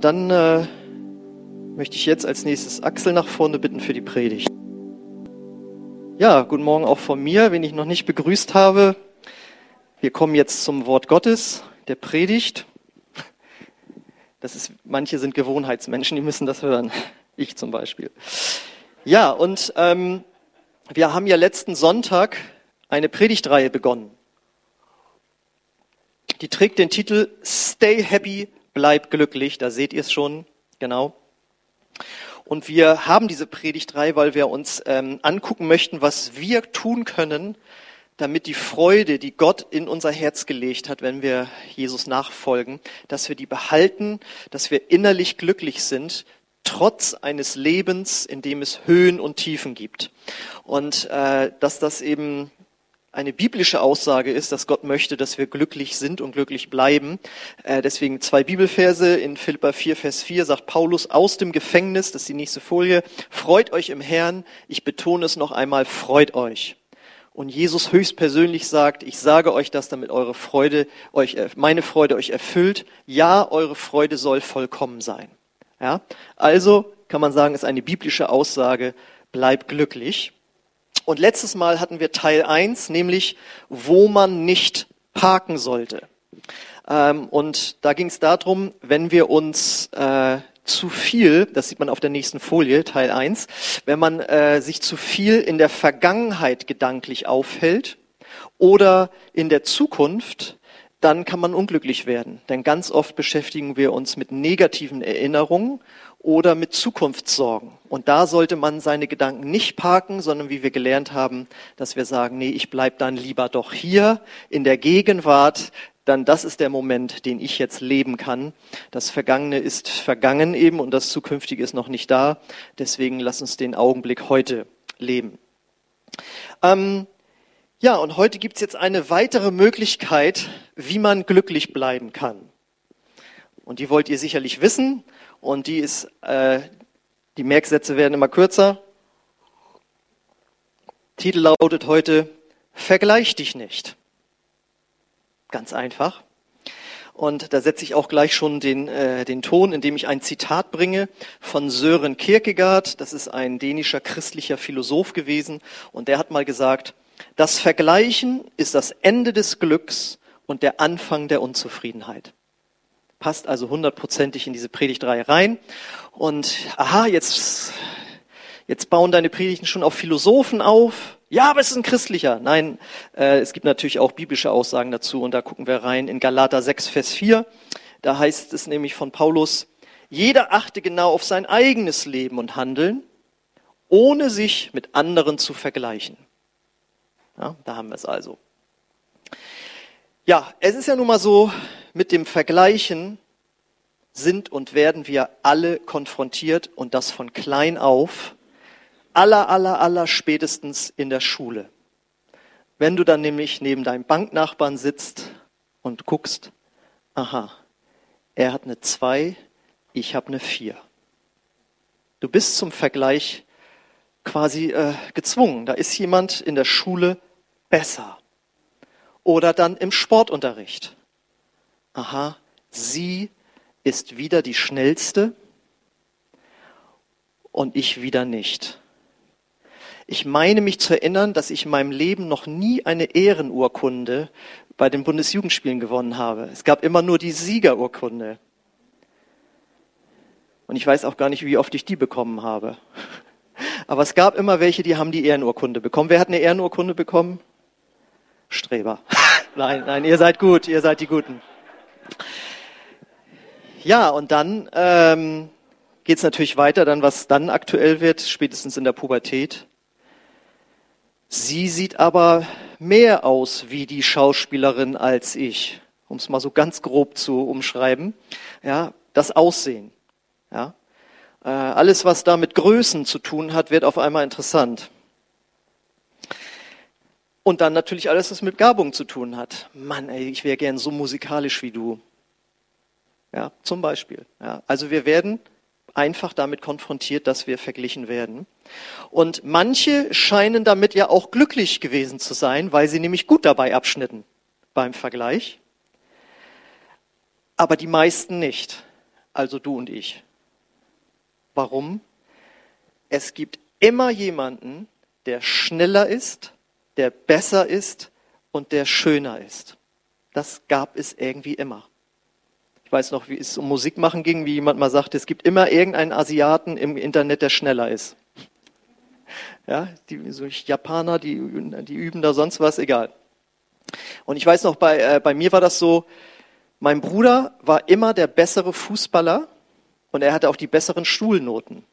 dann äh, möchte ich jetzt als nächstes Axel nach vorne bitten für die Predigt. Ja, guten Morgen auch von mir, wen ich noch nicht begrüßt habe. Wir kommen jetzt zum Wort Gottes, der Predigt. Das ist, manche sind Gewohnheitsmenschen, die müssen das hören. Ich zum Beispiel. Ja, und ähm, wir haben ja letzten Sonntag eine Predigtreihe begonnen. Die trägt den Titel Stay Happy, bleib glücklich. Da seht ihr es schon, genau. Und wir haben diese Predigtreihe, weil wir uns ähm, angucken möchten, was wir tun können, damit die Freude, die Gott in unser Herz gelegt hat, wenn wir Jesus nachfolgen, dass wir die behalten, dass wir innerlich glücklich sind, trotz eines Lebens, in dem es Höhen und Tiefen gibt. Und äh, dass das eben eine biblische Aussage ist, dass Gott möchte, dass wir glücklich sind und glücklich bleiben. Äh, deswegen zwei Bibelverse in Philippa 4, Vers 4 sagt Paulus aus dem Gefängnis, das ist die nächste Folie, freut euch im Herrn, ich betone es noch einmal, freut euch. Und Jesus höchstpersönlich sagt, ich sage euch das, damit eure Freude euch, äh, meine Freude euch erfüllt. Ja, eure Freude soll vollkommen sein. Ja? Also kann man sagen, ist eine biblische Aussage, bleib glücklich. Und letztes Mal hatten wir Teil 1, nämlich wo man nicht parken sollte. Ähm, und da ging es darum, wenn wir uns äh, zu viel, das sieht man auf der nächsten Folie, Teil 1, wenn man äh, sich zu viel in der Vergangenheit gedanklich aufhält oder in der Zukunft, dann kann man unglücklich werden. Denn ganz oft beschäftigen wir uns mit negativen Erinnerungen oder mit Zukunftssorgen. Und da sollte man seine Gedanken nicht parken, sondern wie wir gelernt haben, dass wir sagen, nee, ich bleib dann lieber doch hier in der Gegenwart, dann das ist der Moment, den ich jetzt leben kann. Das Vergangene ist vergangen eben und das Zukünftige ist noch nicht da. Deswegen lass uns den Augenblick heute leben. Ähm, ja, und heute gibt's jetzt eine weitere Möglichkeit, wie man glücklich bleiben kann. Und die wollt ihr sicherlich wissen. Und die ist, äh, die Merksätze werden immer kürzer. Titel lautet heute, Vergleich dich nicht. Ganz einfach. Und da setze ich auch gleich schon den, äh, den Ton, indem ich ein Zitat bringe von Sören Kierkegaard. Das ist ein dänischer christlicher Philosoph gewesen. Und der hat mal gesagt, das Vergleichen ist das Ende des Glücks und der Anfang der Unzufriedenheit. Passt also hundertprozentig in diese Predigtreihe rein. Und aha, jetzt, jetzt bauen deine Predigten schon auf Philosophen auf. Ja, aber es ist ein christlicher. Nein, äh, es gibt natürlich auch biblische Aussagen dazu und da gucken wir rein in Galater 6, Vers 4. Da heißt es nämlich von Paulus, jeder achte genau auf sein eigenes Leben und Handeln, ohne sich mit anderen zu vergleichen. Ja, da haben wir es also. Ja, es ist ja nun mal so, mit dem Vergleichen sind und werden wir alle konfrontiert und das von klein auf, aller, aller, aller spätestens in der Schule. Wenn du dann nämlich neben deinem Banknachbarn sitzt und guckst, aha, er hat eine 2, ich habe eine 4. Du bist zum Vergleich quasi äh, gezwungen. Da ist jemand in der Schule besser. Oder dann im Sportunterricht aha, sie ist wieder die schnellste und ich wieder nicht. Ich meine mich zu erinnern, dass ich in meinem Leben noch nie eine Ehrenurkunde bei den Bundesjugendspielen gewonnen habe. Es gab immer nur die Siegerurkunde. Und ich weiß auch gar nicht, wie oft ich die bekommen habe. Aber es gab immer welche, die haben die Ehrenurkunde bekommen. Wer hat eine Ehrenurkunde bekommen? Streber. nein, nein, ihr seid gut, ihr seid die Guten. Ja, und dann ähm, geht es natürlich weiter, dann was dann aktuell wird, spätestens in der Pubertät. Sie sieht aber mehr aus wie die Schauspielerin als ich, um es mal so ganz grob zu umschreiben. Ja, das Aussehen. Ja, äh, alles, was da mit Größen zu tun hat, wird auf einmal interessant. Und dann natürlich alles, was mit Gabung zu tun hat. Mann, ey, ich wäre gern so musikalisch wie du. Ja, zum Beispiel. Ja, also wir werden einfach damit konfrontiert, dass wir verglichen werden. Und manche scheinen damit ja auch glücklich gewesen zu sein, weil sie nämlich gut dabei abschnitten beim Vergleich. Aber die meisten nicht. also du und ich. Warum? Es gibt immer jemanden, der schneller ist, der besser ist und der schöner ist. Das gab es irgendwie immer. Ich weiß noch, wie es um Musik machen ging, wie jemand mal sagte, es gibt immer irgendeinen Asiaten im Internet, der schneller ist. Ja, die so Japaner, die, die üben da sonst was, egal. Und ich weiß noch, bei, äh, bei mir war das so, mein Bruder war immer der bessere Fußballer und er hatte auch die besseren Schulnoten.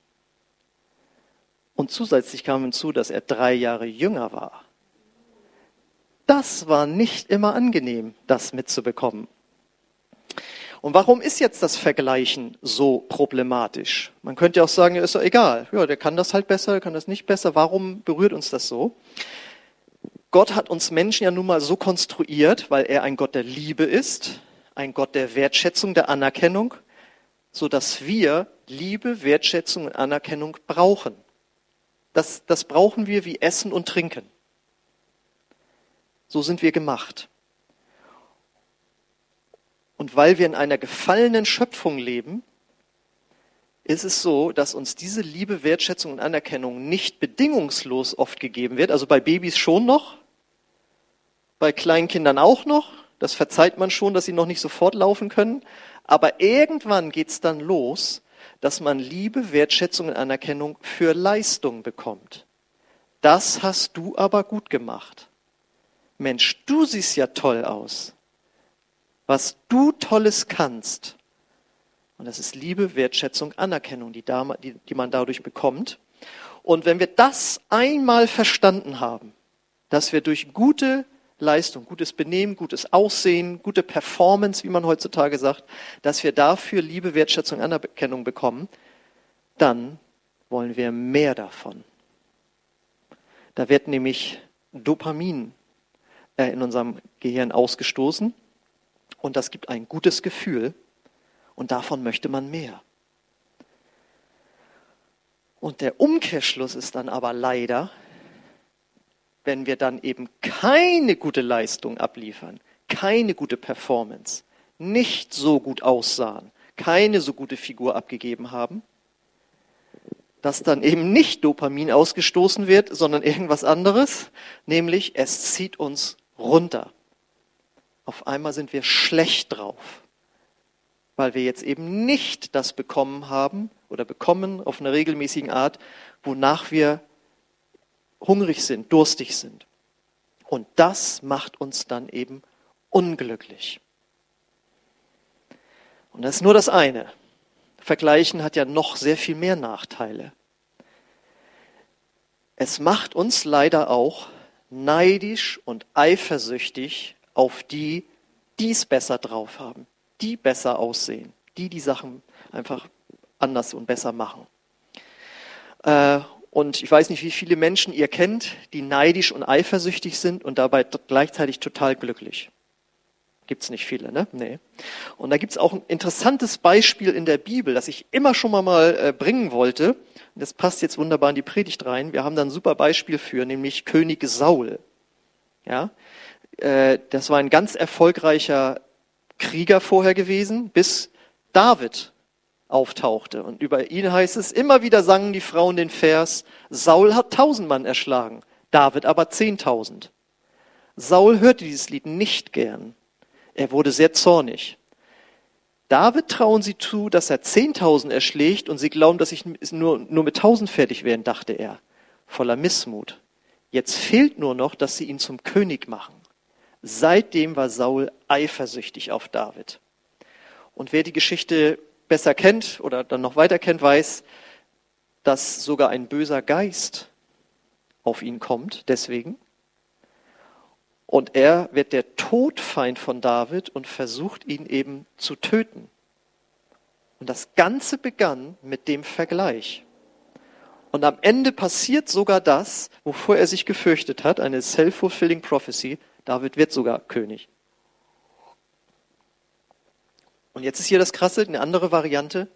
Und zusätzlich kam hinzu, dass er drei Jahre jünger war. Das war nicht immer angenehm, das mitzubekommen. Und warum ist jetzt das Vergleichen so problematisch? Man könnte ja auch sagen, ist doch egal. Ja, der kann das halt besser, der kann das nicht besser. Warum berührt uns das so? Gott hat uns Menschen ja nun mal so konstruiert, weil er ein Gott der Liebe ist, ein Gott der Wertschätzung, der Anerkennung, so dass wir Liebe, Wertschätzung und Anerkennung brauchen. Das, das brauchen wir wie Essen und Trinken. So sind wir gemacht. Und weil wir in einer gefallenen Schöpfung leben, ist es so, dass uns diese Liebe, Wertschätzung und Anerkennung nicht bedingungslos oft gegeben wird. Also bei Babys schon noch, bei kleinen Kindern auch noch. Das verzeiht man schon, dass sie noch nicht sofort laufen können. Aber irgendwann geht es dann los, dass man Liebe, Wertschätzung und Anerkennung für Leistung bekommt. Das hast du aber gut gemacht. Mensch, du siehst ja toll aus. Was du Tolles kannst. Und das ist Liebe, Wertschätzung, Anerkennung, die, die, die man dadurch bekommt. Und wenn wir das einmal verstanden haben, dass wir durch gute Leistung, gutes Benehmen, gutes Aussehen, gute Performance, wie man heutzutage sagt, dass wir dafür Liebe, Wertschätzung, Anerkennung bekommen, dann wollen wir mehr davon. Da wird nämlich Dopamin äh, in unserem Gehirn ausgestoßen und das gibt ein gutes Gefühl und davon möchte man mehr. Und der Umkehrschluss ist dann aber leider, wenn wir dann eben keine gute Leistung abliefern, keine gute Performance, nicht so gut aussahen, keine so gute Figur abgegeben haben, dass dann eben nicht Dopamin ausgestoßen wird, sondern irgendwas anderes, nämlich es zieht uns runter. Auf einmal sind wir schlecht drauf, weil wir jetzt eben nicht das bekommen haben oder bekommen auf einer regelmäßigen Art, wonach wir hungrig sind, durstig sind. Und das macht uns dann eben unglücklich. Und das ist nur das eine. Vergleichen hat ja noch sehr viel mehr Nachteile. Es macht uns leider auch neidisch und eifersüchtig auf die, die es besser drauf haben, die besser aussehen, die die Sachen einfach anders und besser machen. Äh, und ich weiß nicht, wie viele Menschen ihr kennt, die neidisch und eifersüchtig sind und dabei gleichzeitig total glücklich. Gibt's nicht viele, ne? Nee. Und da gibt's auch ein interessantes Beispiel in der Bibel, das ich immer schon mal, mal äh, bringen wollte. Das passt jetzt wunderbar in die Predigt rein. Wir haben da ein super Beispiel für, nämlich König Saul. Ja, äh, das war ein ganz erfolgreicher Krieger vorher gewesen, bis David auftauchte. Und über ihn heißt es, immer wieder sangen die Frauen den Vers, Saul hat tausend Mann erschlagen, David aber zehntausend. Saul hörte dieses Lied nicht gern. Er wurde sehr zornig. David trauen sie zu, dass er zehntausend erschlägt und sie glauben, dass ich nur, nur mit tausend fertig werden, dachte er, voller Missmut. Jetzt fehlt nur noch, dass sie ihn zum König machen. Seitdem war Saul eifersüchtig auf David. Und wer die Geschichte besser kennt oder dann noch weiter kennt, weiß, dass sogar ein böser Geist auf ihn kommt, deswegen. Und er wird der Todfeind von David und versucht ihn eben zu töten. Und das Ganze begann mit dem Vergleich. Und am Ende passiert sogar das, wovor er sich gefürchtet hat, eine self-fulfilling prophecy. David wird sogar König. Und jetzt ist hier das Krasse, eine andere Variante.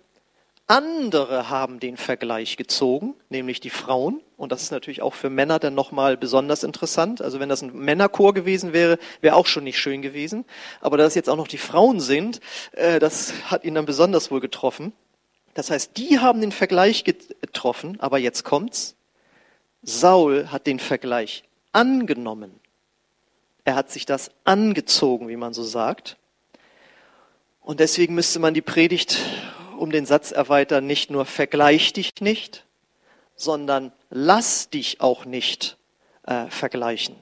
Andere haben den Vergleich gezogen, nämlich die Frauen, Und das ist natürlich auch für Männer dann nochmal besonders interessant. Also wenn das ein Männerchor gewesen wäre, wäre auch schon nicht schön gewesen. Aber da es jetzt auch noch die Frauen sind, äh, das hat ihn dann besonders wohl getroffen. Das heißt, die haben den Vergleich getroffen, aber jetzt kommt's. Saul hat den Vergleich angenommen. Er hat sich das angezogen, wie man so sagt. Und deswegen müsste man die Predigt um den Satz erweitern, nicht nur vergleich dich nicht, sondern lass dich auch nicht äh, vergleichen.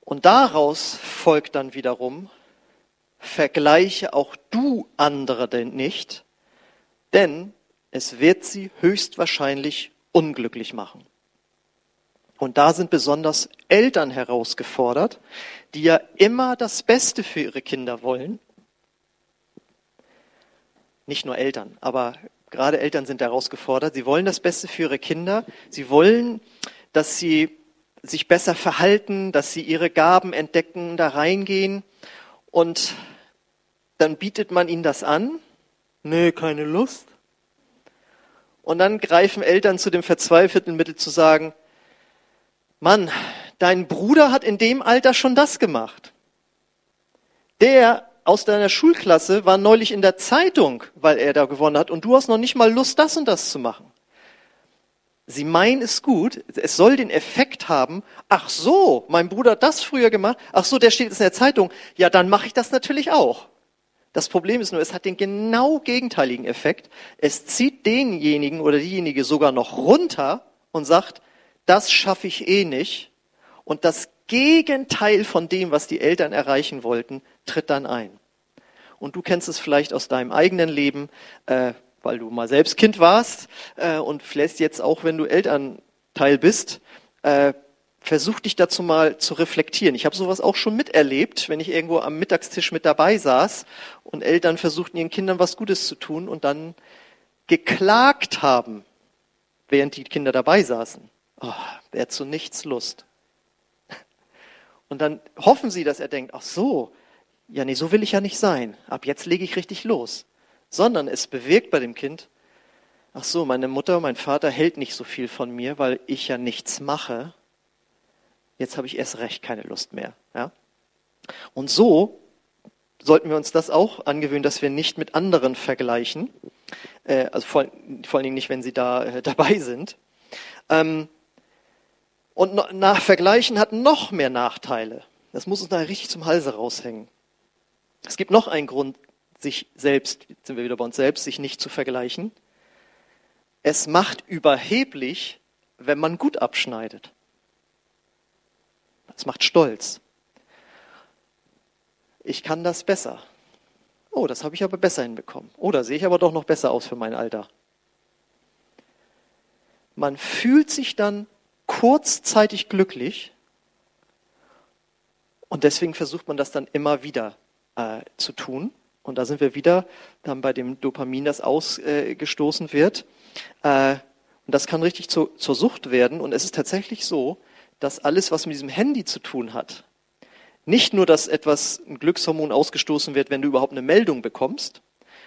Und daraus folgt dann wiederum, vergleiche auch du andere denn nicht, denn es wird sie höchstwahrscheinlich unglücklich machen. Und da sind besonders Eltern herausgefordert, die ja immer das Beste für ihre Kinder wollen. Nicht nur Eltern, aber gerade Eltern sind herausgefordert. Sie wollen das Beste für ihre Kinder. Sie wollen, dass sie sich besser verhalten, dass sie ihre Gaben entdecken, da reingehen. Und dann bietet man ihnen das an. Nee, keine Lust. Und dann greifen Eltern zu dem verzweifelten Mittel zu sagen, Mann, dein Bruder hat in dem Alter schon das gemacht. Der aus deiner Schulklasse war neulich in der Zeitung, weil er da gewonnen hat, und du hast noch nicht mal Lust, das und das zu machen. Sie meinen es gut, es soll den Effekt haben, ach so, mein Bruder hat das früher gemacht, ach so, der steht jetzt in der Zeitung, ja, dann mache ich das natürlich auch. Das Problem ist nur, es hat den genau gegenteiligen Effekt. Es zieht denjenigen oder diejenige sogar noch runter und sagt, das schaffe ich eh nicht. Und das Gegenteil von dem, was die Eltern erreichen wollten, tritt dann ein. Und du kennst es vielleicht aus deinem eigenen Leben, äh, weil du mal selbst Kind warst äh, und vielleicht jetzt auch, wenn du Elternteil bist, äh, versuch dich dazu mal zu reflektieren. Ich habe sowas auch schon miterlebt, wenn ich irgendwo am Mittagstisch mit dabei saß und Eltern versuchten ihren Kindern was Gutes zu tun und dann geklagt haben, während die Kinder dabei saßen. Oh, wer zu nichts Lust. Und dann hoffen sie, dass er denkt, ach so, ja nee, so will ich ja nicht sein. Ab jetzt lege ich richtig los. Sondern es bewirkt bei dem Kind, ach so, meine Mutter, mein Vater hält nicht so viel von mir, weil ich ja nichts mache jetzt habe ich erst recht keine Lust mehr. Ja? Und so sollten wir uns das auch angewöhnen, dass wir nicht mit anderen vergleichen, äh, also vor, vor, allen Dingen nicht, wenn sie da äh, dabei sind. Ähm, und nach Vergleichen hat noch mehr Nachteile. Das muss uns da richtig zum Halse raushängen. Es gibt noch einen Grund, sich selbst, jetzt sind wir wieder bei uns selbst, sich nicht zu vergleichen. Es macht überheblich, wenn man gut abschneidet. Es macht stolz. Ich kann das besser. Oh, das habe ich aber besser hinbekommen. Oh, da sehe ich aber doch noch besser aus für mein Alter. Man fühlt sich dann kurzzeitig glücklich und deswegen versucht man das dann immer wieder äh, zu tun. Und da sind wir wieder dann bei dem Dopamin, das ausgestoßen äh, wird. Äh, und das kann richtig zu, zur Sucht werden. Und es ist tatsächlich so, dass alles, was mit diesem Handy zu tun hat, nicht nur, dass etwas, ein Glückshormon ausgestoßen wird, wenn du überhaupt eine Meldung bekommst,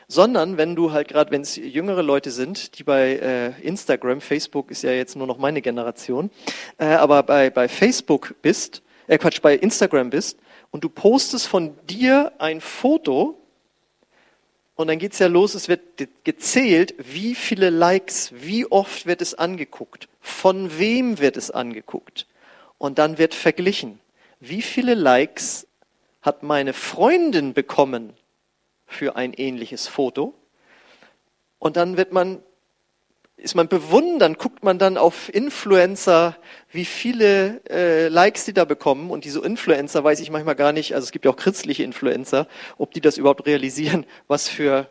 sondern wenn du halt gerade, wenn es jüngere Leute sind, die bei äh, Instagram, Facebook ist ja jetzt nur noch meine Generation, äh, aber bei, bei Facebook bist, äh Quatsch, bei Instagram bist und du postest von dir ein Foto und dann geht's ja los, es wird gezählt, wie viele Likes, wie oft wird es angeguckt, von wem wird es angeguckt. Und dann wird verglichen, wie viele Likes hat meine Freundin bekommen für ein ähnliches Foto. Und dann wird man, ist man bewundern, guckt man dann auf Influencer, wie viele äh, Likes die da bekommen. Und diese Influencer weiß ich manchmal gar nicht, also es gibt ja auch christliche Influencer, ob die das überhaupt realisieren, was für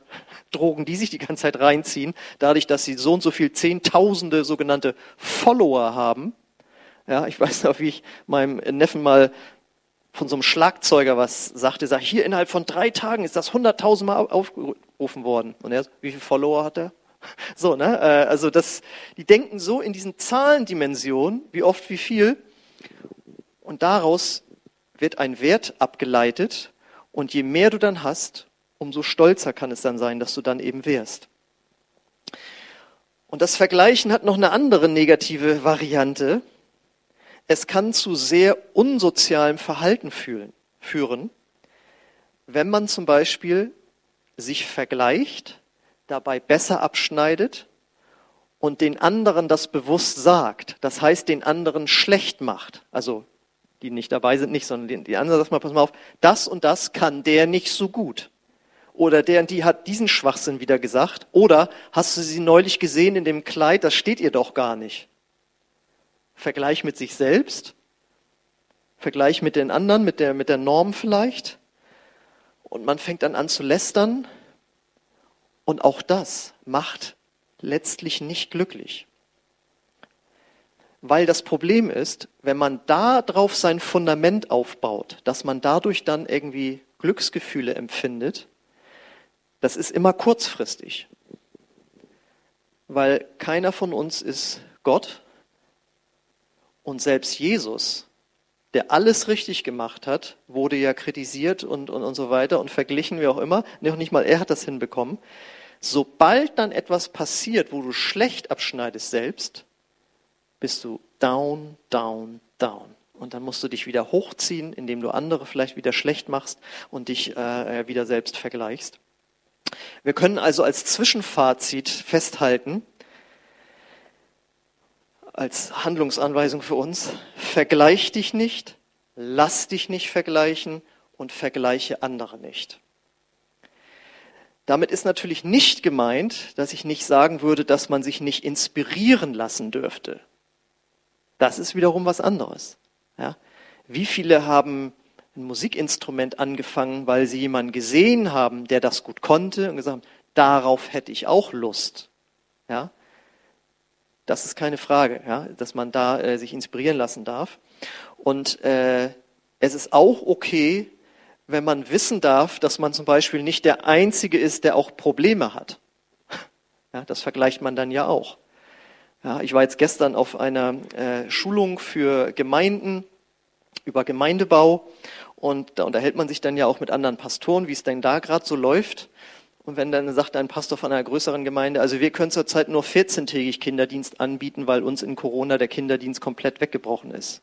Drogen die sich die ganze Zeit reinziehen, dadurch, dass sie so und so viel Zehntausende sogenannte Follower haben. Ja, ich weiß noch, wie ich meinem Neffen mal von so einem Schlagzeuger was sagte, sag, hier innerhalb von drei Tagen ist das hunderttausendmal aufgerufen worden. Und er, wie viele Follower hat er? So, ne? Äh, also das, die denken so in diesen Zahlendimensionen, wie oft, wie viel. Und daraus wird ein Wert abgeleitet. Und je mehr du dann hast, umso stolzer kann es dann sein, dass du dann eben wärst. Und das Vergleichen hat noch eine andere negative Variante. Es kann zu sehr unsozialem Verhalten führen, wenn man zum Beispiel sich vergleicht, dabei besser abschneidet und den anderen das bewusst sagt. Das heißt, den anderen schlecht macht. Also die nicht dabei sind, nicht, sondern die anderen sagt mal, pass mal auf, das und das kann der nicht so gut. Oder der und die hat diesen Schwachsinn wieder gesagt. Oder hast du sie neulich gesehen in dem Kleid, das steht ihr doch gar nicht. Vergleich mit sich selbst, Vergleich mit den anderen, mit der, mit der Norm vielleicht. Und man fängt dann an zu lästern. Und auch das macht letztlich nicht glücklich. Weil das Problem ist, wenn man da drauf sein Fundament aufbaut, dass man dadurch dann irgendwie Glücksgefühle empfindet, das ist immer kurzfristig. Weil keiner von uns ist Gott und selbst Jesus, der alles richtig gemacht hat, wurde ja kritisiert und, und, und so weiter und verglichen, wie auch immer. Noch nicht mal er hat das hinbekommen. Sobald dann etwas passiert, wo du schlecht abschneidest selbst, bist du down, down, down. Und dann musst du dich wieder hochziehen, indem du andere vielleicht wieder schlecht machst und dich äh, wieder selbst vergleichst. Wir können also als Zwischenfazit festhalten, als Handlungsanweisung für uns, vergleich dich nicht, lass dich nicht vergleichen und vergleiche andere nicht. Damit ist natürlich nicht gemeint, dass ich nicht sagen würde, dass man sich nicht inspirieren lassen dürfte. Das ist wiederum was anderes. Ja? Wie viele haben ein Musikinstrument angefangen, weil sie jemanden gesehen haben, der das gut konnte und gesagt haben, darauf hätte ich auch Lust. Ja? Das ist keine Frage, ja, dass man da äh, sich inspirieren lassen darf. Und äh, es ist auch okay, wenn man wissen darf, dass man zum Beispiel nicht der Einzige ist, der auch Probleme hat. Ja, das vergleicht man dann ja auch. Ja, ich war jetzt gestern auf einer äh, Schulung für Gemeinden über Gemeindebau und da unterhält man sich dann ja auch mit anderen Pastoren, wie es denn da gerade so läuft. Und wenn dann sagt ein Pastor von einer größeren Gemeinde, also wir können zurzeit nur 14-tägig Kinderdienst anbieten, weil uns in Corona der Kinderdienst komplett weggebrochen ist.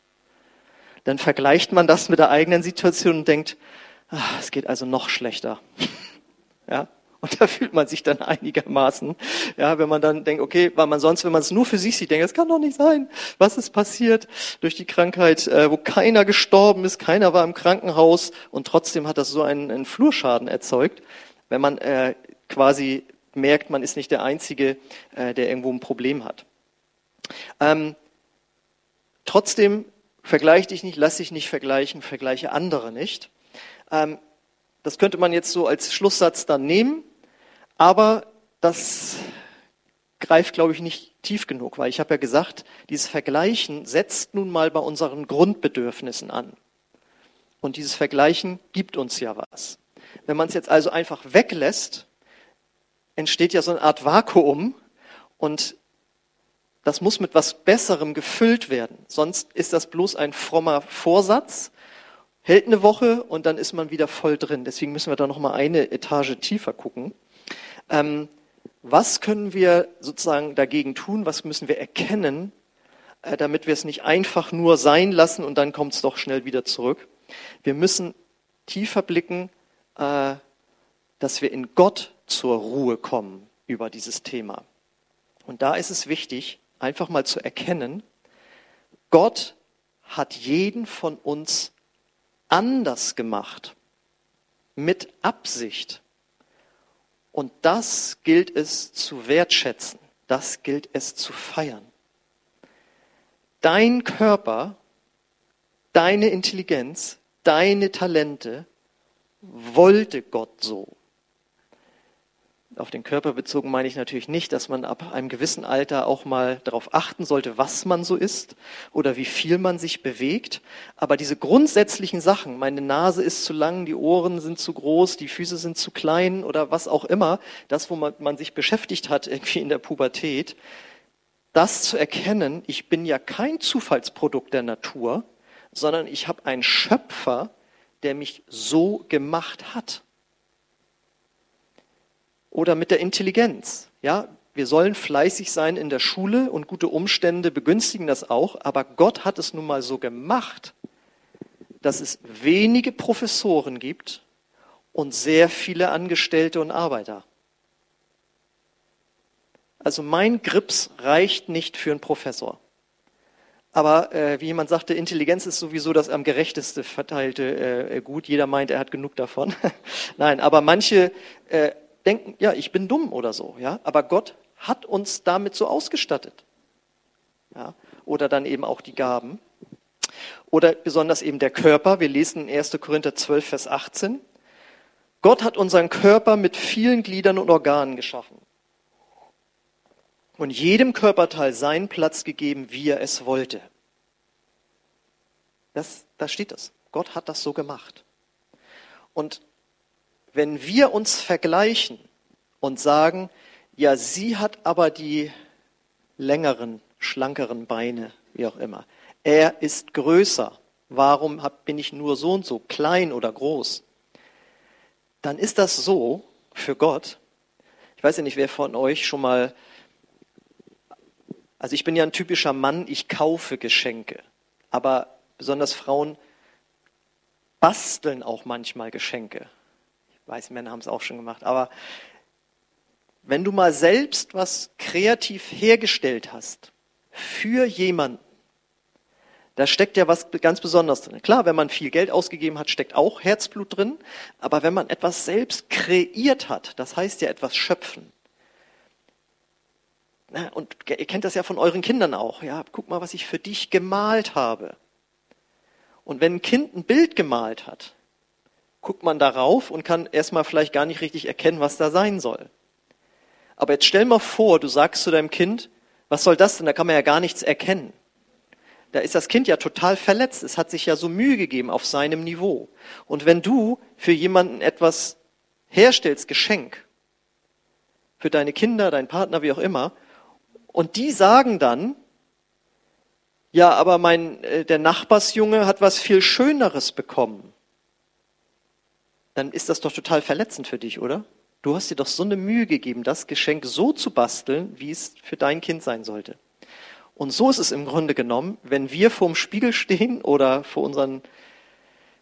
Dann vergleicht man das mit der eigenen Situation und denkt, ach, es geht also noch schlechter. ja? Und da fühlt man sich dann einigermaßen, ja, wenn man dann denkt, okay, weil man sonst, wenn man es nur für sich sieht, denkt, es kann doch nicht sein. Was ist passiert durch die Krankheit, äh, wo keiner gestorben ist, keiner war im Krankenhaus und trotzdem hat das so einen, einen Flurschaden erzeugt wenn man äh, quasi merkt, man ist nicht der Einzige, äh, der irgendwo ein Problem hat. Ähm, trotzdem vergleich dich nicht, lass dich nicht vergleichen, vergleiche andere nicht. Ähm, das könnte man jetzt so als Schlusssatz dann nehmen, aber das greift, glaube ich, nicht tief genug, weil ich habe ja gesagt, dieses Vergleichen setzt nun mal bei unseren Grundbedürfnissen an. Und dieses Vergleichen gibt uns ja was. Wenn man es jetzt also einfach weglässt, entsteht ja so eine Art Vakuum und das muss mit was Besserem gefüllt werden. Sonst ist das bloß ein frommer Vorsatz, hält eine Woche und dann ist man wieder voll drin. Deswegen müssen wir da noch mal eine Etage tiefer gucken. Ähm, was können wir sozusagen dagegen tun? Was müssen wir erkennen, äh, damit wir es nicht einfach nur sein lassen und dann kommt es doch schnell wieder zurück? Wir müssen tiefer blicken äh, dass wir in Gott zur Ruhe kommen über dieses Thema. Und da ist es wichtig, einfach mal zu erkennen, Gott hat jeden von uns anders gemacht, mit Absicht. Und das gilt es zu wertschätzen, das gilt es zu feiern. Dein Körper, deine Intelligenz, deine Talente wollte Gott so. Auf den Körper bezogen meine ich natürlich nicht, dass man ab einem gewissen Alter auch mal darauf achten sollte, was man so ist oder wie viel man sich bewegt. Aber diese grundsätzlichen Sachen, meine Nase ist zu lang, die Ohren sind zu groß, die Füße sind zu klein oder was auch immer, das, wo man, man sich beschäftigt hat irgendwie in der Pubertät, das zu erkennen, ich bin ja kein Zufallsprodukt der Natur, sondern ich habe einen Schöpfer, der mich so gemacht hat. Oder mit der Intelligenz. Ja, wir sollen fleißig sein in der Schule und gute Umstände begünstigen das auch, aber Gott hat es nun mal so gemacht, dass es wenige Professoren gibt und sehr viele Angestellte und Arbeiter. Also mein Grips reicht nicht für einen Professor. Aber äh, wie jemand sagte, Intelligenz ist sowieso das am gerechteste verteilte äh, äh Gut. Jeder meint, er hat genug davon. Nein, aber manche äh, denken, ja, ich bin dumm oder so. Ja, aber Gott hat uns damit so ausgestattet. Ja, oder dann eben auch die Gaben. Oder besonders eben der Körper. Wir lesen in 1. Korinther 12, Vers 18. Gott hat unseren Körper mit vielen Gliedern und Organen geschaffen und jedem Körperteil seinen Platz gegeben, wie er es wollte. Das, da steht es. Gott hat das so gemacht. Und wenn wir uns vergleichen und sagen, ja, sie hat aber die längeren, schlankeren Beine, wie auch immer. Er ist größer. Warum bin ich nur so und so klein oder groß? Dann ist das so für Gott. Ich weiß ja nicht, wer von euch schon mal also ich bin ja ein typischer Mann, ich kaufe Geschenke. Aber besonders Frauen basteln auch manchmal Geschenke. Ich weiß, Männer haben es auch schon gemacht. Aber wenn du mal selbst was kreativ hergestellt hast für jemanden, da steckt ja was ganz Besonderes drin. Klar, wenn man viel Geld ausgegeben hat, steckt auch Herzblut drin. Aber wenn man etwas selbst kreiert hat, das heißt ja etwas schöpfen, und ihr kennt das ja von euren Kindern auch. Ja, guck mal, was ich für dich gemalt habe. Und wenn ein Kind ein Bild gemalt hat, guckt man darauf und kann erstmal vielleicht gar nicht richtig erkennen, was da sein soll. Aber jetzt stell mal vor, du sagst zu deinem Kind, was soll das denn? Da kann man ja gar nichts erkennen. Da ist das Kind ja total verletzt. Es hat sich ja so Mühe gegeben auf seinem Niveau. Und wenn du für jemanden etwas herstellst, Geschenk, für deine Kinder, deinen Partner, wie auch immer, und die sagen dann, ja, aber mein, äh, der Nachbarsjunge hat was viel Schöneres bekommen. Dann ist das doch total verletzend für dich, oder? Du hast dir doch so eine Mühe gegeben, das Geschenk so zu basteln, wie es für dein Kind sein sollte. Und so ist es im Grunde genommen, wenn wir vorm Spiegel stehen oder vor unseren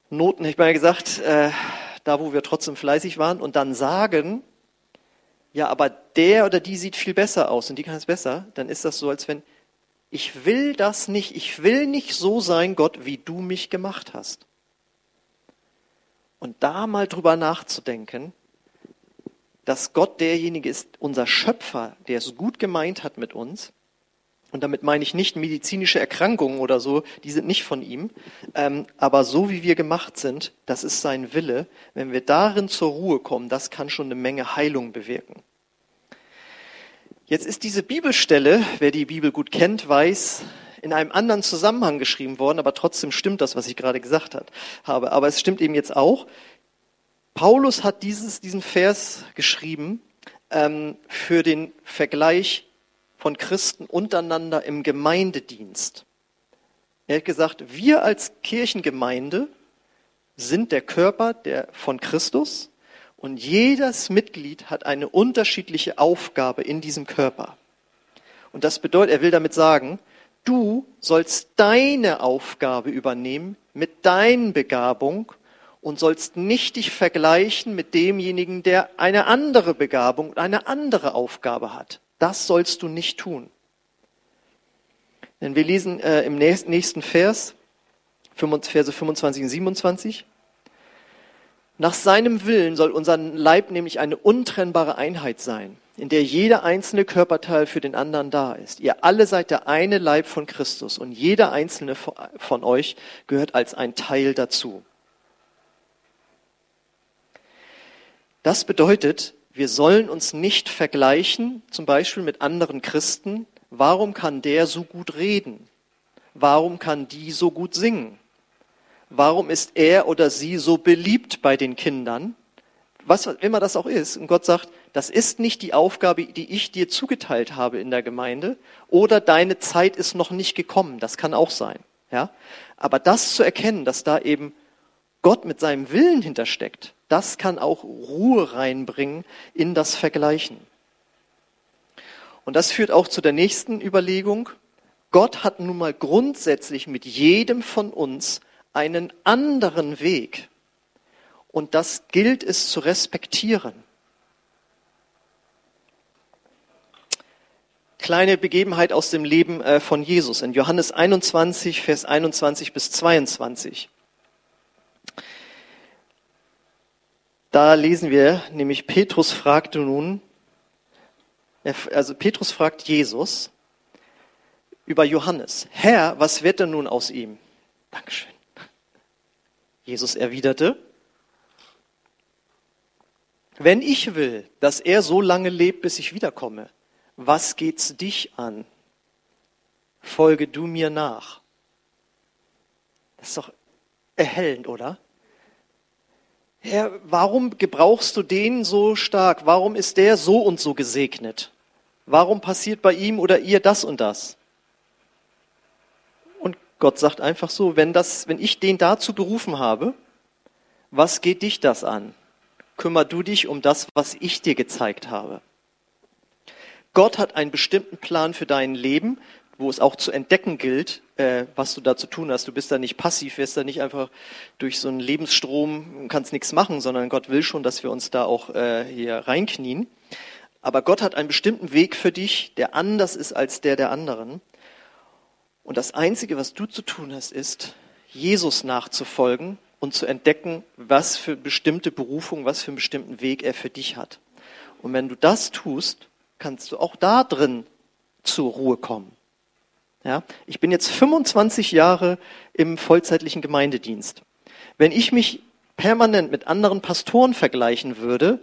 Noten, ich meine gesagt, äh, da wo wir trotzdem fleißig waren und dann sagen, ja, aber der oder die sieht viel besser aus und die kann es besser, dann ist das so, als wenn ich will das nicht, ich will nicht so sein, Gott, wie du mich gemacht hast. Und da mal drüber nachzudenken, dass Gott derjenige ist, unser Schöpfer, der es gut gemeint hat mit uns, und damit meine ich nicht medizinische Erkrankungen oder so, die sind nicht von ihm. Ähm, aber so wie wir gemacht sind, das ist sein Wille. Wenn wir darin zur Ruhe kommen, das kann schon eine Menge Heilung bewirken. Jetzt ist diese Bibelstelle, wer die Bibel gut kennt, weiß, in einem anderen Zusammenhang geschrieben worden, aber trotzdem stimmt das, was ich gerade gesagt habe. Aber es stimmt eben jetzt auch. Paulus hat dieses, diesen Vers geschrieben ähm, für den Vergleich von Christen untereinander im Gemeindedienst. Er hat gesagt, wir als Kirchengemeinde sind der Körper der, von Christus und jedes Mitglied hat eine unterschiedliche Aufgabe in diesem Körper. Und das bedeutet, er will damit sagen, du sollst deine Aufgabe übernehmen mit deinen Begabung und sollst nicht dich vergleichen mit demjenigen, der eine andere Begabung und eine andere Aufgabe hat. Das sollst du nicht tun. Denn wir lesen äh, im nächsten Vers, Verse 25 und 27. Nach seinem Willen soll unser Leib nämlich eine untrennbare Einheit sein, in der jeder einzelne Körperteil für den anderen da ist. Ihr alle seid der eine Leib von Christus und jeder einzelne von euch gehört als ein Teil dazu. Das bedeutet, wir sollen uns nicht vergleichen, zum Beispiel mit anderen Christen. Warum kann der so gut reden? Warum kann die so gut singen? Warum ist er oder sie so beliebt bei den Kindern? Was immer das auch ist. Und Gott sagt, das ist nicht die Aufgabe, die ich dir zugeteilt habe in der Gemeinde. Oder deine Zeit ist noch nicht gekommen. Das kann auch sein. Ja? Aber das zu erkennen, dass da eben Gott mit seinem Willen hintersteckt, das kann auch Ruhe reinbringen in das Vergleichen. Und das führt auch zu der nächsten Überlegung. Gott hat nun mal grundsätzlich mit jedem von uns einen anderen Weg. Und das gilt es zu respektieren. Kleine Begebenheit aus dem Leben äh, von Jesus in Johannes 21, Vers 21 bis 22. Da lesen wir, nämlich Petrus fragte nun, also Petrus fragt Jesus über Johannes, Herr, was wird denn nun aus ihm? Dankeschön. Jesus erwiderte, wenn ich will, dass er so lange lebt, bis ich wiederkomme, was geht's dich an? Folge du mir nach. Das ist doch erhellend, oder? Herr, warum gebrauchst du den so stark? Warum ist der so und so gesegnet? Warum passiert bei ihm oder ihr das und das? Gott sagt einfach so, wenn das, wenn ich den dazu berufen habe, was geht dich das an? Kümmer du dich um das, was ich dir gezeigt habe. Gott hat einen bestimmten Plan für dein Leben, wo es auch zu entdecken gilt, äh, was du da zu tun hast. Du bist da nicht passiv, wirst da nicht einfach durch so einen Lebensstrom, kannst nichts machen, sondern Gott will schon, dass wir uns da auch äh, hier reinknien. Aber Gott hat einen bestimmten Weg für dich, der anders ist als der der anderen. Und das Einzige, was du zu tun hast, ist, Jesus nachzufolgen und zu entdecken, was für bestimmte Berufung, was für einen bestimmten Weg er für dich hat. Und wenn du das tust, kannst du auch da drin zur Ruhe kommen. Ja, ich bin jetzt 25 Jahre im vollzeitlichen Gemeindedienst. Wenn ich mich permanent mit anderen Pastoren vergleichen würde,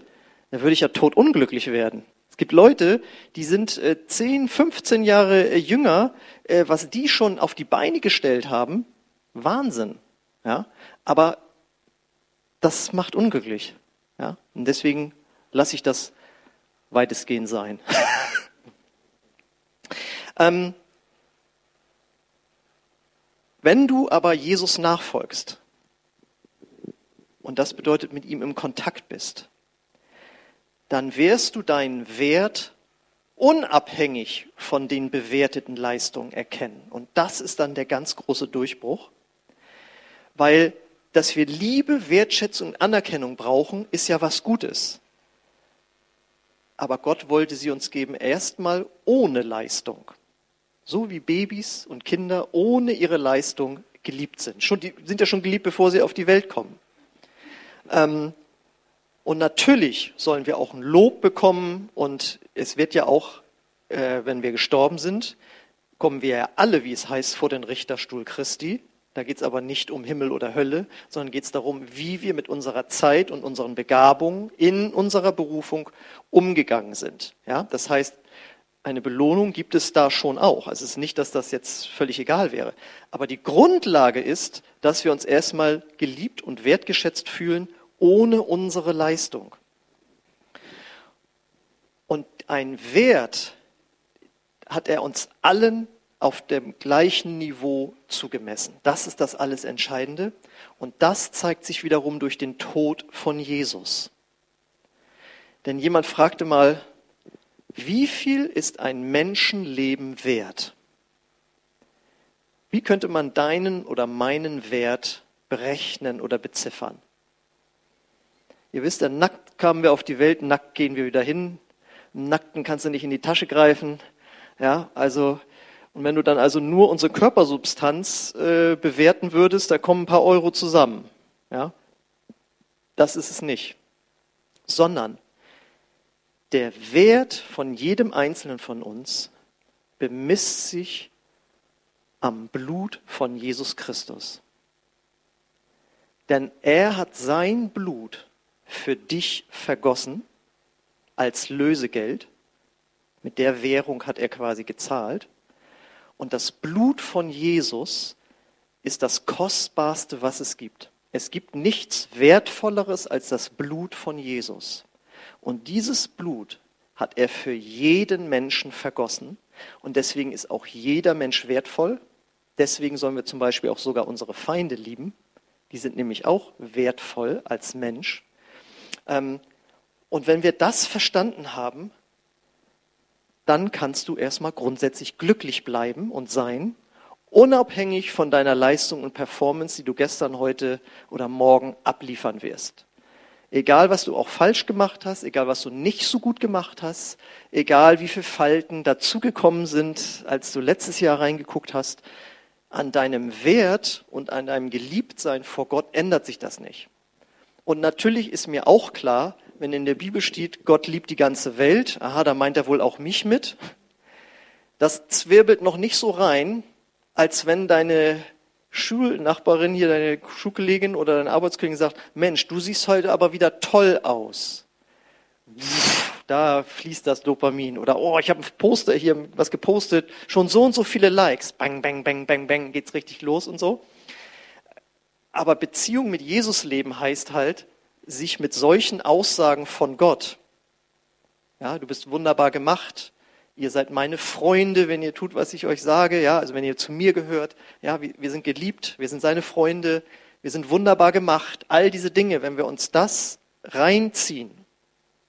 dann würde ich ja totunglücklich werden. Es gibt Leute, die sind äh, 10, 15 Jahre äh, jünger, äh, was die schon auf die Beine gestellt haben, Wahnsinn. Ja, aber das macht unglücklich. Ja, und deswegen lasse ich das weitestgehend sein. ähm, wenn du aber Jesus nachfolgst, und das bedeutet mit ihm im Kontakt bist, dann wirst du deinen Wert unabhängig von den bewerteten Leistungen erkennen. Und das ist dann der ganz große Durchbruch, weil dass wir Liebe, Wertschätzung und Anerkennung brauchen, ist ja was Gutes aber Gott wollte sie uns geben erstmal ohne Leistung. So wie Babys und Kinder ohne ihre Leistung geliebt sind. Schon, die sind ja schon geliebt, bevor sie auf die Welt kommen. Ähm, und natürlich sollen wir auch ein Lob bekommen und es wird ja auch, äh, wenn wir gestorben sind, kommen wir ja alle, wie es heißt, vor den Richterstuhl Christi. Da geht es aber nicht um Himmel oder Hölle, sondern geht es darum, wie wir mit unserer Zeit und unseren Begabungen in unserer Berufung umgegangen sind. Ja, das heißt, eine Belohnung gibt es da schon auch. Also es ist nicht, dass das jetzt völlig egal wäre. Aber die Grundlage ist, dass wir uns erstmal geliebt und wertgeschätzt fühlen ohne unsere Leistung. Und ein Wert hat er uns allen auf dem gleichen Niveau zugemessen. Das ist das alles Entscheidende. Und das zeigt sich wiederum durch den Tod von Jesus. Denn jemand fragte mal, wie viel ist ein Menschenleben wert? Wie könnte man deinen oder meinen Wert berechnen oder beziffern? Ihr wisst ja, nackt kamen wir auf die Welt, nackt gehen wir wieder hin. Nackten kannst du nicht in die Tasche greifen. Ja, also und wenn du dann also nur unsere Körpersubstanz äh, bewerten würdest, da kommen ein paar Euro zusammen. Ja? Das ist es nicht. Sondern der Wert von jedem Einzelnen von uns bemisst sich am Blut von Jesus Christus. Denn er hat sein Blut für dich vergossen als Lösegeld. Mit der Währung hat er quasi gezahlt. Und das Blut von Jesus ist das Kostbarste, was es gibt. Es gibt nichts Wertvolleres als das Blut von Jesus. Und dieses Blut hat er für jeden Menschen vergossen. Und deswegen ist auch jeder Mensch wertvoll. Deswegen sollen wir zum Beispiel auch sogar unsere Feinde lieben. Die sind nämlich auch wertvoll als Mensch. Ähm, und wenn wir das verstanden haben, dann kannst du erstmal grundsätzlich glücklich bleiben und sein, unabhängig von deiner Leistung und Performance, die du gestern, heute oder morgen abliefern wirst. Egal, was du auch falsch gemacht hast, egal, was du nicht so gut gemacht hast, egal, wie viele Falten dazugekommen sind, als du letztes Jahr reingeguckt hast, an deinem Wert und an deinem Geliebtsein vor Gott ändert sich das nicht. Und natürlich ist mir auch klar, wenn in der Bibel steht, Gott liebt die ganze Welt, aha, da meint er wohl auch mich mit. Das zwirbelt noch nicht so rein, als wenn deine Schulnachbarin hier, deine Schulkollegin oder deine Arbeitskollegin sagt, Mensch, du siehst heute aber wieder toll aus. Da fließt das Dopamin. Oder, oh, ich habe ein Poster hier, was gepostet, schon so und so viele Likes. Bang, bang, bang, bang, bang, geht's richtig los und so. Aber Beziehung mit Jesus leben heißt halt, sich mit solchen Aussagen von Gott, ja, du bist wunderbar gemacht, Ihr seid meine Freunde, wenn ihr tut, was ich euch sage. Ja, also wenn ihr zu mir gehört. Ja, wir sind geliebt, wir sind seine Freunde, wir sind wunderbar gemacht. All diese Dinge, wenn wir uns das reinziehen,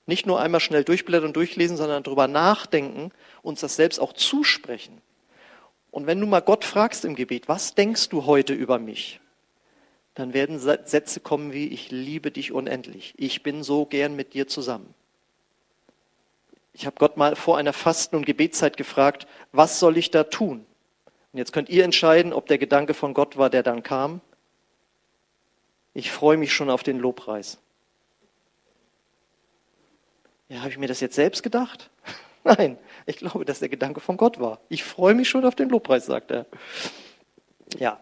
nicht nur einmal schnell durchblättern und durchlesen, sondern darüber nachdenken, uns das selbst auch zusprechen. Und wenn du mal Gott fragst im Gebet, was denkst du heute über mich? Dann werden Sätze kommen wie, ich liebe dich unendlich. Ich bin so gern mit dir zusammen. Ich habe Gott mal vor einer Fasten- und Gebetszeit gefragt, was soll ich da tun? Und jetzt könnt ihr entscheiden, ob der Gedanke von Gott war, der dann kam. Ich freue mich schon auf den Lobpreis. Ja, habe ich mir das jetzt selbst gedacht? Nein, ich glaube, dass der Gedanke von Gott war. Ich freue mich schon auf den Lobpreis, sagt er. Ja,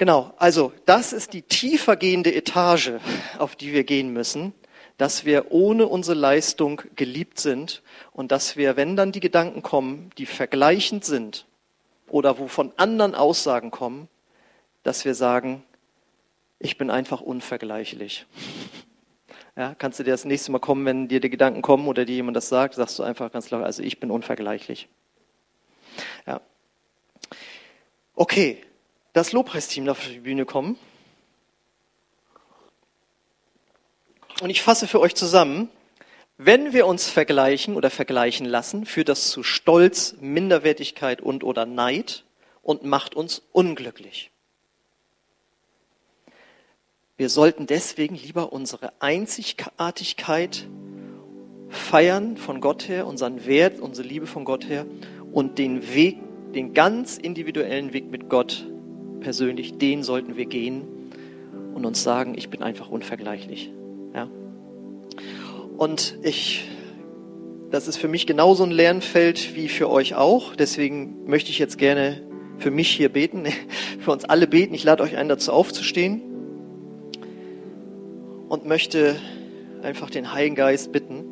genau. Also das ist die tiefergehende Etage, auf die wir gehen müssen dass wir ohne unsere Leistung geliebt sind und dass wir, wenn dann die Gedanken kommen, die vergleichend sind oder wo von anderen Aussagen kommen, dass wir sagen, ich bin einfach unvergleichlich. Ja, kannst du dir das nächste Mal kommen, wenn dir die Gedanken kommen oder dir jemand das sagt, sagst du einfach ganz klar, also ich bin unvergleichlich. Ja. Okay, das Lobpreisteam darf auf die Bühne kommen. Und ich fasse für euch zusammen, wenn wir uns vergleichen oder vergleichen lassen, führt das zu Stolz, Minderwertigkeit und oder Neid und macht uns unglücklich. Wir sollten deswegen lieber unsere Einzigartigkeit feiern von Gott her, unseren Wert, unsere Liebe von Gott her und den Weg, den ganz individuellen Weg mit Gott persönlich, den sollten wir gehen und uns sagen, ich bin einfach unvergleichlich. Ja? Und ich, das ist für mich genauso ein Lernfeld wie für euch auch. Deswegen möchte ich jetzt gerne für mich hier beten, für uns alle beten. Ich lade euch ein, dazu aufzustehen und möchte einfach den Heiligen Geist bitten,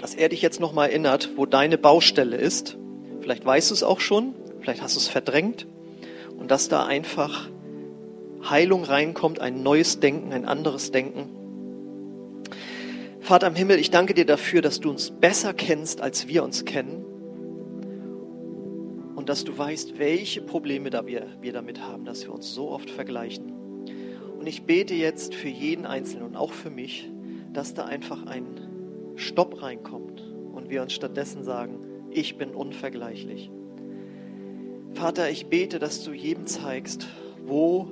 dass er dich jetzt nochmal erinnert, wo deine Baustelle ist. Vielleicht weißt du es auch schon, vielleicht hast du es verdrängt und dass da einfach Heilung reinkommt, ein neues Denken, ein anderes Denken. Vater im Himmel, ich danke dir dafür, dass du uns besser kennst, als wir uns kennen. Und dass du weißt, welche Probleme da wir, wir damit haben, dass wir uns so oft vergleichen. Und ich bete jetzt für jeden Einzelnen und auch für mich, dass da einfach ein Stopp reinkommt und wir uns stattdessen sagen, ich bin unvergleichlich. Vater, ich bete, dass du jedem zeigst, wo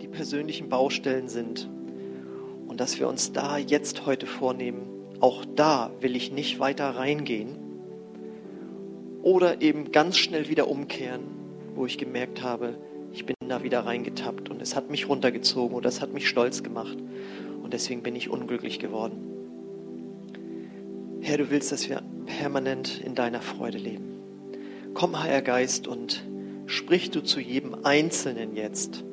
die persönlichen Baustellen sind und dass wir uns da jetzt heute vornehmen, auch da will ich nicht weiter reingehen oder eben ganz schnell wieder umkehren, wo ich gemerkt habe, ich bin da wieder reingetappt und es hat mich runtergezogen oder es hat mich stolz gemacht und deswegen bin ich unglücklich geworden. Herr, du willst, dass wir permanent in deiner Freude leben. Komm, Heiliger Geist, und sprich du zu jedem Einzelnen jetzt.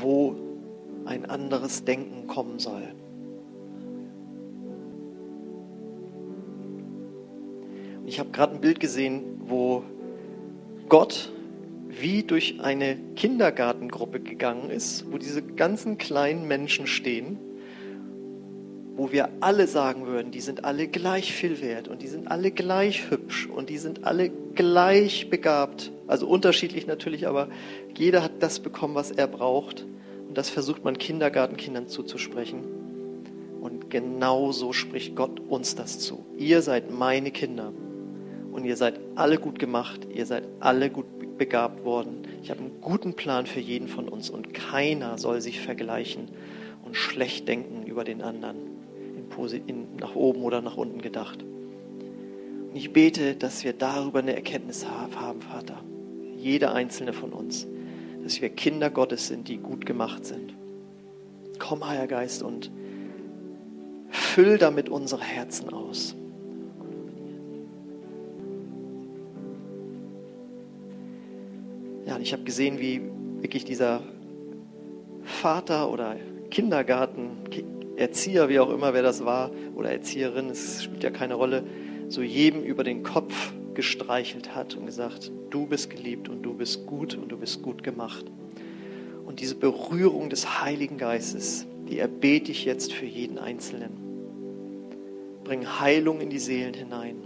wo ein anderes Denken kommen soll. Ich habe gerade ein Bild gesehen, wo Gott wie durch eine Kindergartengruppe gegangen ist, wo diese ganzen kleinen Menschen stehen, wo wir alle sagen würden, die sind alle gleich viel wert und die sind alle gleich hübsch und die sind alle gleich begabt. Also unterschiedlich natürlich, aber jeder hat das bekommen, was er braucht. Und das versucht man Kindergartenkindern zuzusprechen. Und genau so spricht Gott uns das zu. Ihr seid meine Kinder und ihr seid alle gut gemacht, ihr seid alle gut begabt worden. Ich habe einen guten Plan für jeden von uns und keiner soll sich vergleichen und schlecht denken über den anderen, nach oben oder nach unten gedacht. Und ich bete, dass wir darüber eine Erkenntnis haben, Vater, jeder einzelne von uns, dass wir Kinder Gottes sind, die gut gemacht sind. Komm, Heiliger Geist, und füll damit unsere Herzen aus. Ja, und ich habe gesehen, wie wirklich dieser Vater oder Kindergarten, Erzieher, wie auch immer, wer das war, oder Erzieherin, es spielt ja keine Rolle, so jedem über den Kopf gestreichelt hat und gesagt, du bist geliebt und du bist gut und du bist gut gemacht. Und diese Berührung des Heiligen Geistes, die erbete ich jetzt für jeden Einzelnen. Bring Heilung in die Seelen hinein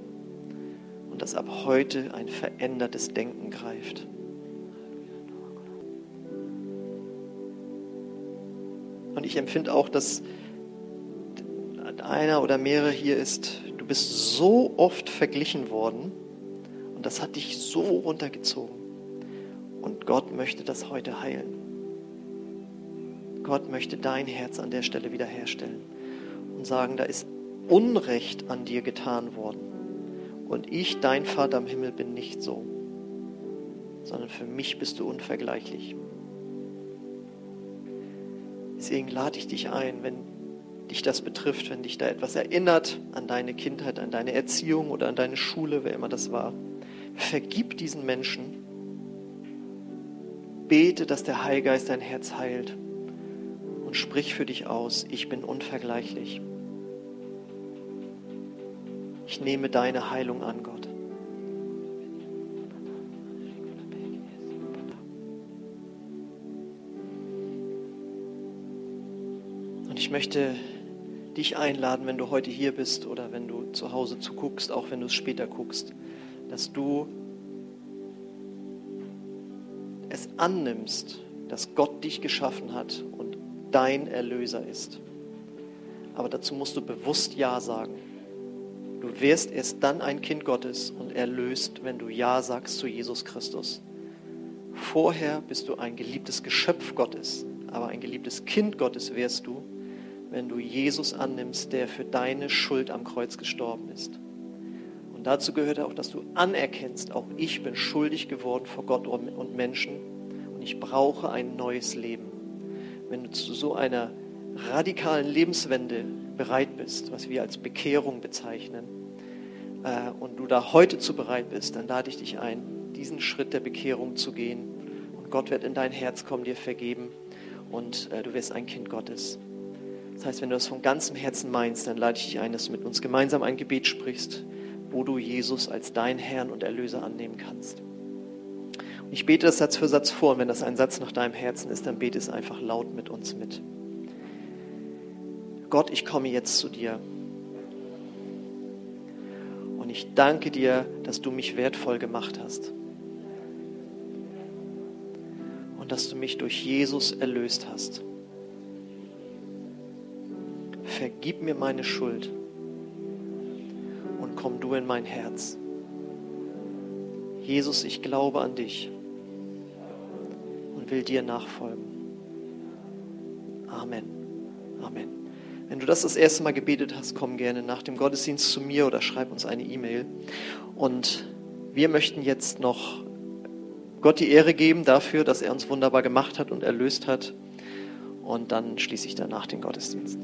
und dass ab heute ein verändertes Denken greift. Und ich empfinde auch, dass einer oder mehrere hier ist, du bist so oft verglichen worden und das hat dich so runtergezogen. Und Gott möchte das heute heilen. Gott möchte dein Herz an der Stelle wiederherstellen und sagen, da ist Unrecht an dir getan worden. Und ich, dein Vater im Himmel, bin nicht so, sondern für mich bist du unvergleichlich. Deswegen lade ich dich ein, wenn dich das betrifft, wenn dich da etwas erinnert an deine Kindheit, an deine Erziehung oder an deine Schule, wer immer das war. Vergib diesen Menschen. Bete, dass der Heilgeist dein Herz heilt und sprich für dich aus, ich bin unvergleichlich. Ich nehme deine Heilung an, Gott. Und ich möchte dich einladen, wenn du heute hier bist oder wenn du zu Hause zuguckst, auch wenn du es später guckst, dass du es annimmst, dass Gott dich geschaffen hat und dein Erlöser ist. Aber dazu musst du bewusst Ja sagen. Du wirst erst dann ein Kind Gottes und erlöst, wenn du Ja sagst zu Jesus Christus. Vorher bist du ein geliebtes Geschöpf Gottes, aber ein geliebtes Kind Gottes wirst du, wenn du Jesus annimmst, der für deine Schuld am Kreuz gestorben ist. Und dazu gehört auch, dass du anerkennst, auch ich bin schuldig geworden vor Gott und Menschen und ich brauche ein neues Leben. Wenn du zu so einer radikalen Lebenswende bereit bist, was wir als Bekehrung bezeichnen, äh, und du da heute zu bereit bist, dann lade ich dich ein, diesen Schritt der Bekehrung zu gehen. Und Gott wird in dein Herz kommen, dir vergeben und äh, du wirst ein Kind Gottes. Das heißt, wenn du das von ganzem Herzen meinst, dann lade ich dich ein, dass du mit uns gemeinsam ein Gebet sprichst, wo du Jesus als dein Herrn und Erlöser annehmen kannst. Und ich bete das Satz für Satz vor und wenn das ein Satz nach deinem Herzen ist, dann bete es einfach laut mit uns mit. Gott, ich komme jetzt zu dir. Und ich danke dir, dass du mich wertvoll gemacht hast. Und dass du mich durch Jesus erlöst hast vergib mir meine Schuld und komm du in mein Herz. Jesus, ich glaube an dich und will dir nachfolgen. Amen. Amen. Wenn du das das erste Mal gebetet hast, komm gerne nach dem Gottesdienst zu mir oder schreib uns eine E-Mail. Und wir möchten jetzt noch Gott die Ehre geben dafür, dass er uns wunderbar gemacht hat und erlöst hat. Und dann schließe ich danach den Gottesdienst.